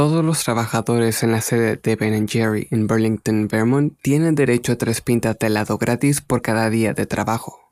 Todos los trabajadores en la sede de Ben Jerry en Burlington, Vermont tienen derecho a tres pintas de helado gratis por cada día de trabajo.